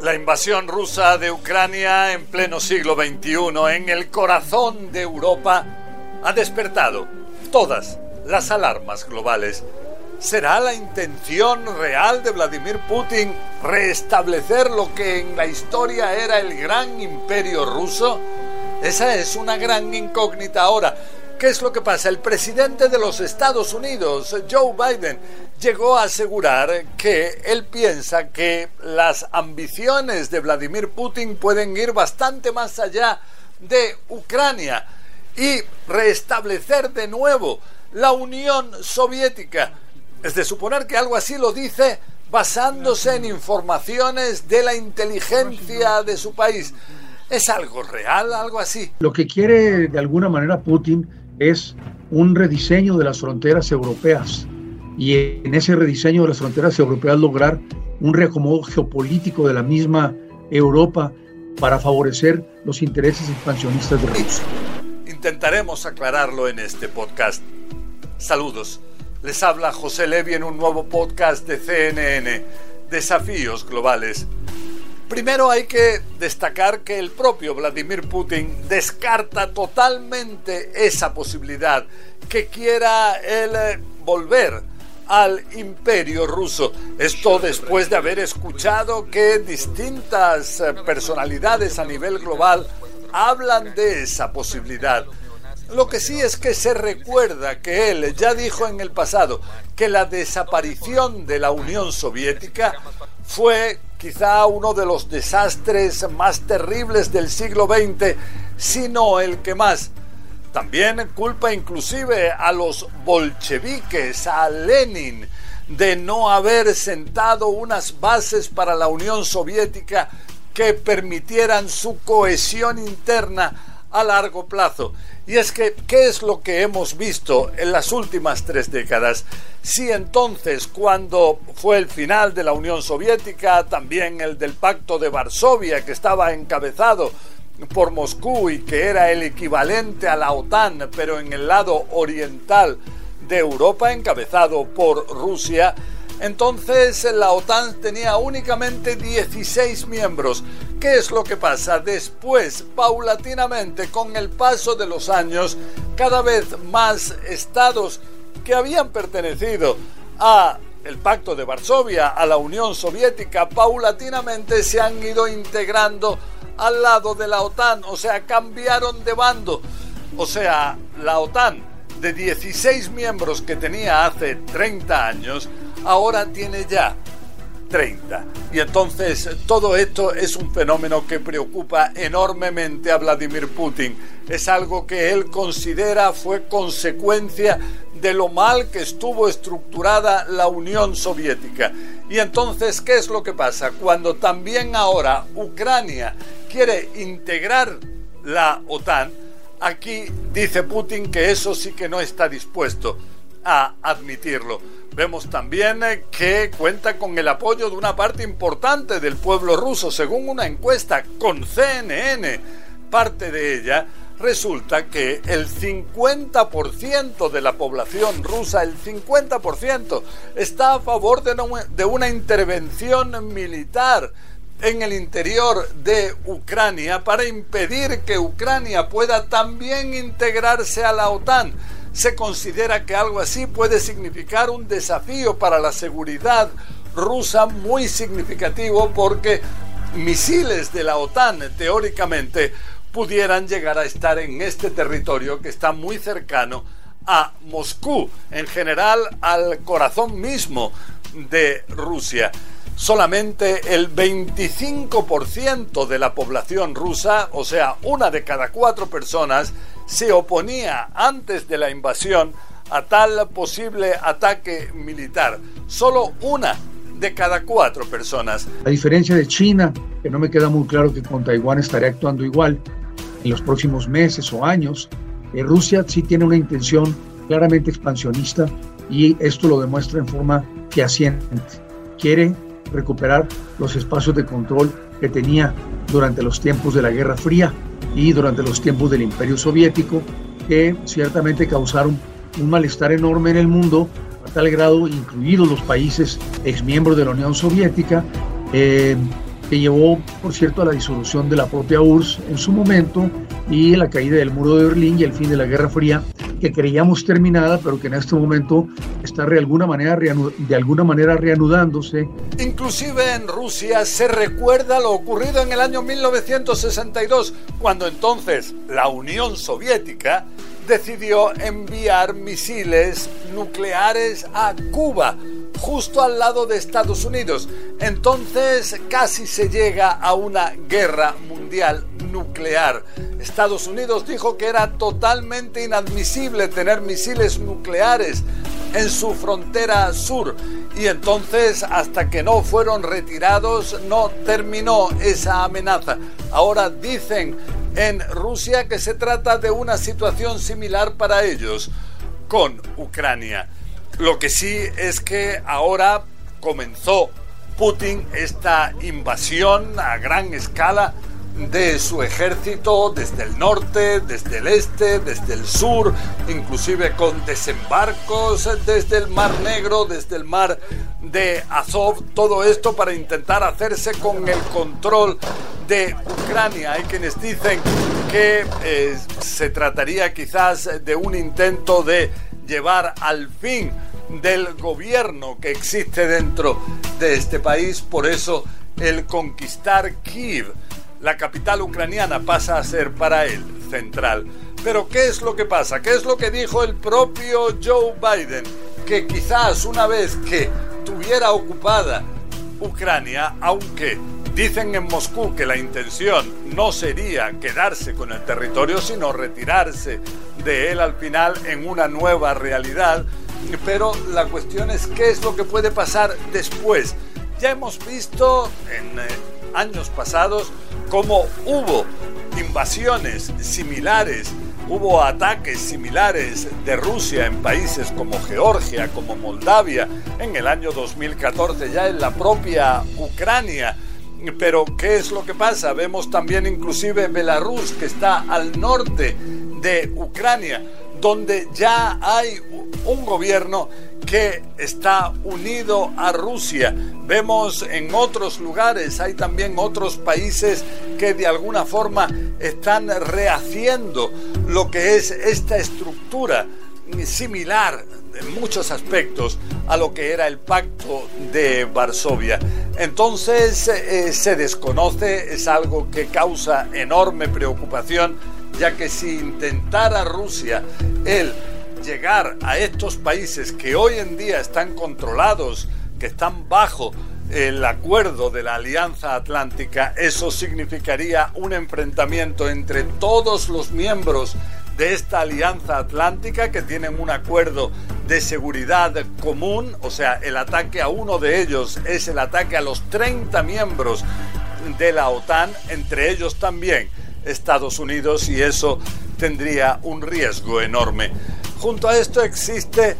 La invasión rusa de Ucrania en pleno siglo XXI, en el corazón de Europa, ha despertado todas las alarmas globales. ¿Será la intención real de Vladimir Putin restablecer lo que en la historia era el gran imperio ruso? Esa es una gran incógnita ahora. ¿Qué es lo que pasa? El presidente de los Estados Unidos, Joe Biden, llegó a asegurar que él piensa que las ambiciones de Vladimir Putin pueden ir bastante más allá de Ucrania y restablecer de nuevo la Unión Soviética. Es de suponer que algo así lo dice basándose en informaciones de la inteligencia de su país. ¿Es algo real, algo así? Lo que quiere de alguna manera Putin es un rediseño de las fronteras europeas y en ese rediseño de las fronteras europeas lograr un reacomodo geopolítico de la misma Europa para favorecer los intereses expansionistas de Rusia. Intentaremos aclararlo en este podcast. Saludos. Les habla José Levi en un nuevo podcast de CNN, Desafíos Globales. Primero hay que destacar que el propio Vladimir Putin descarta totalmente esa posibilidad, que quiera él eh, volver al imperio ruso. Esto después de haber escuchado que distintas eh, personalidades a nivel global hablan de esa posibilidad. Lo que sí es que se recuerda que él ya dijo en el pasado que la desaparición de la Unión Soviética fue quizá uno de los desastres más terribles del siglo XX, sino el que más. También culpa inclusive a los bolcheviques, a Lenin, de no haber sentado unas bases para la Unión Soviética que permitieran su cohesión interna a largo plazo. Y es que, ¿qué es lo que hemos visto en las últimas tres décadas? Si entonces, cuando fue el final de la Unión Soviética, también el del Pacto de Varsovia, que estaba encabezado por Moscú y que era el equivalente a la OTAN, pero en el lado oriental de Europa, encabezado por Rusia, entonces la OTAN tenía únicamente 16 miembros. ¿Qué es lo que pasa? Después, paulatinamente, con el paso de los años, cada vez más estados que habían pertenecido a el Pacto de Varsovia, a la Unión Soviética, paulatinamente se han ido integrando al lado de la OTAN, o sea, cambiaron de bando. O sea, la OTAN de 16 miembros que tenía hace 30 años, ahora tiene ya 30. Y entonces todo esto es un fenómeno que preocupa enormemente a Vladimir Putin. Es algo que él considera fue consecuencia de lo mal que estuvo estructurada la Unión Soviética. Y entonces, ¿qué es lo que pasa? Cuando también ahora Ucrania quiere integrar la OTAN, aquí dice Putin que eso sí que no está dispuesto a admitirlo. Vemos también eh, que cuenta con el apoyo de una parte importante del pueblo ruso, según una encuesta con CNN. Parte de ella resulta que el 50% de la población rusa, el 50%, está a favor de una intervención militar en el interior de Ucrania para impedir que Ucrania pueda también integrarse a la OTAN se considera que algo así puede significar un desafío para la seguridad rusa muy significativo porque misiles de la OTAN teóricamente pudieran llegar a estar en este territorio que está muy cercano a Moscú, en general al corazón mismo de Rusia. Solamente el 25% de la población rusa, o sea, una de cada cuatro personas, se oponía antes de la invasión a tal posible ataque militar. Solo una de cada cuatro personas. A diferencia de China, que no me queda muy claro que con Taiwán estaría actuando igual en los próximos meses o años, eh, Rusia sí tiene una intención claramente expansionista y esto lo demuestra en forma fehaciente. Quiere recuperar los espacios de control que tenía durante los tiempos de la Guerra Fría y durante los tiempos del Imperio Soviético, que ciertamente causaron un malestar enorme en el mundo, a tal grado, incluidos los países exmiembros de la Unión Soviética, eh, que llevó, por cierto, a la disolución de la propia URSS en su momento y la caída del muro de Berlín y el fin de la Guerra Fría, que creíamos terminada, pero que en este momento está de alguna manera, de alguna manera reanudándose. Inclusive en Rusia se recuerda lo ocurrido en el año 1962, cuando entonces la Unión Soviética decidió enviar misiles nucleares a Cuba justo al lado de Estados Unidos. Entonces casi se llega a una guerra mundial nuclear. Estados Unidos dijo que era totalmente inadmisible tener misiles nucleares en su frontera sur y entonces hasta que no fueron retirados no terminó esa amenaza. Ahora dicen en Rusia que se trata de una situación similar para ellos con Ucrania. Lo que sí es que ahora comenzó Putin esta invasión a gran escala de su ejército desde el norte, desde el este, desde el sur, inclusive con desembarcos desde el Mar Negro, desde el mar de Azov, todo esto para intentar hacerse con el control de Ucrania. Hay quienes dicen que eh, se trataría quizás de un intento de llevar al fin del gobierno que existe dentro de este país. Por eso el conquistar Kiev, la capital ucraniana, pasa a ser para él central. Pero ¿qué es lo que pasa? ¿Qué es lo que dijo el propio Joe Biden? Que quizás una vez que tuviera ocupada Ucrania, aunque dicen en Moscú que la intención no sería quedarse con el territorio, sino retirarse de él al final en una nueva realidad, pero la cuestión es qué es lo que puede pasar después. Ya hemos visto en eh, años pasados cómo hubo invasiones similares, hubo ataques similares de Rusia en países como Georgia, como Moldavia, en el año 2014 ya en la propia Ucrania. Pero ¿qué es lo que pasa? Vemos también inclusive Belarus que está al norte de Ucrania donde ya hay un gobierno que está unido a Rusia. Vemos en otros lugares, hay también otros países que de alguna forma están rehaciendo lo que es esta estructura similar en muchos aspectos a lo que era el pacto de Varsovia. Entonces eh, se desconoce, es algo que causa enorme preocupación ya que si intentara Rusia el llegar a estos países que hoy en día están controlados, que están bajo el acuerdo de la Alianza Atlántica, eso significaría un enfrentamiento entre todos los miembros de esta Alianza Atlántica que tienen un acuerdo de seguridad común, o sea, el ataque a uno de ellos es el ataque a los 30 miembros de la OTAN, entre ellos también Estados Unidos y eso tendría un riesgo enorme. Junto a esto existe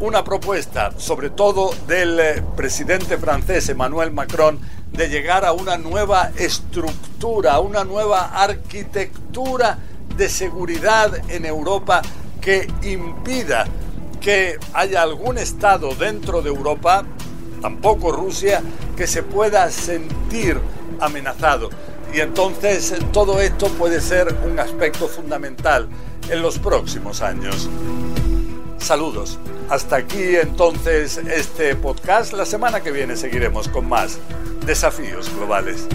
una propuesta, sobre todo del eh, presidente francés Emmanuel Macron, de llegar a una nueva estructura, una nueva arquitectura de seguridad en Europa que impida que haya algún Estado dentro de Europa, tampoco Rusia, que se pueda sentir amenazado. Y entonces todo esto puede ser un aspecto fundamental en los próximos años. Saludos. Hasta aquí entonces este podcast. La semana que viene seguiremos con más desafíos globales.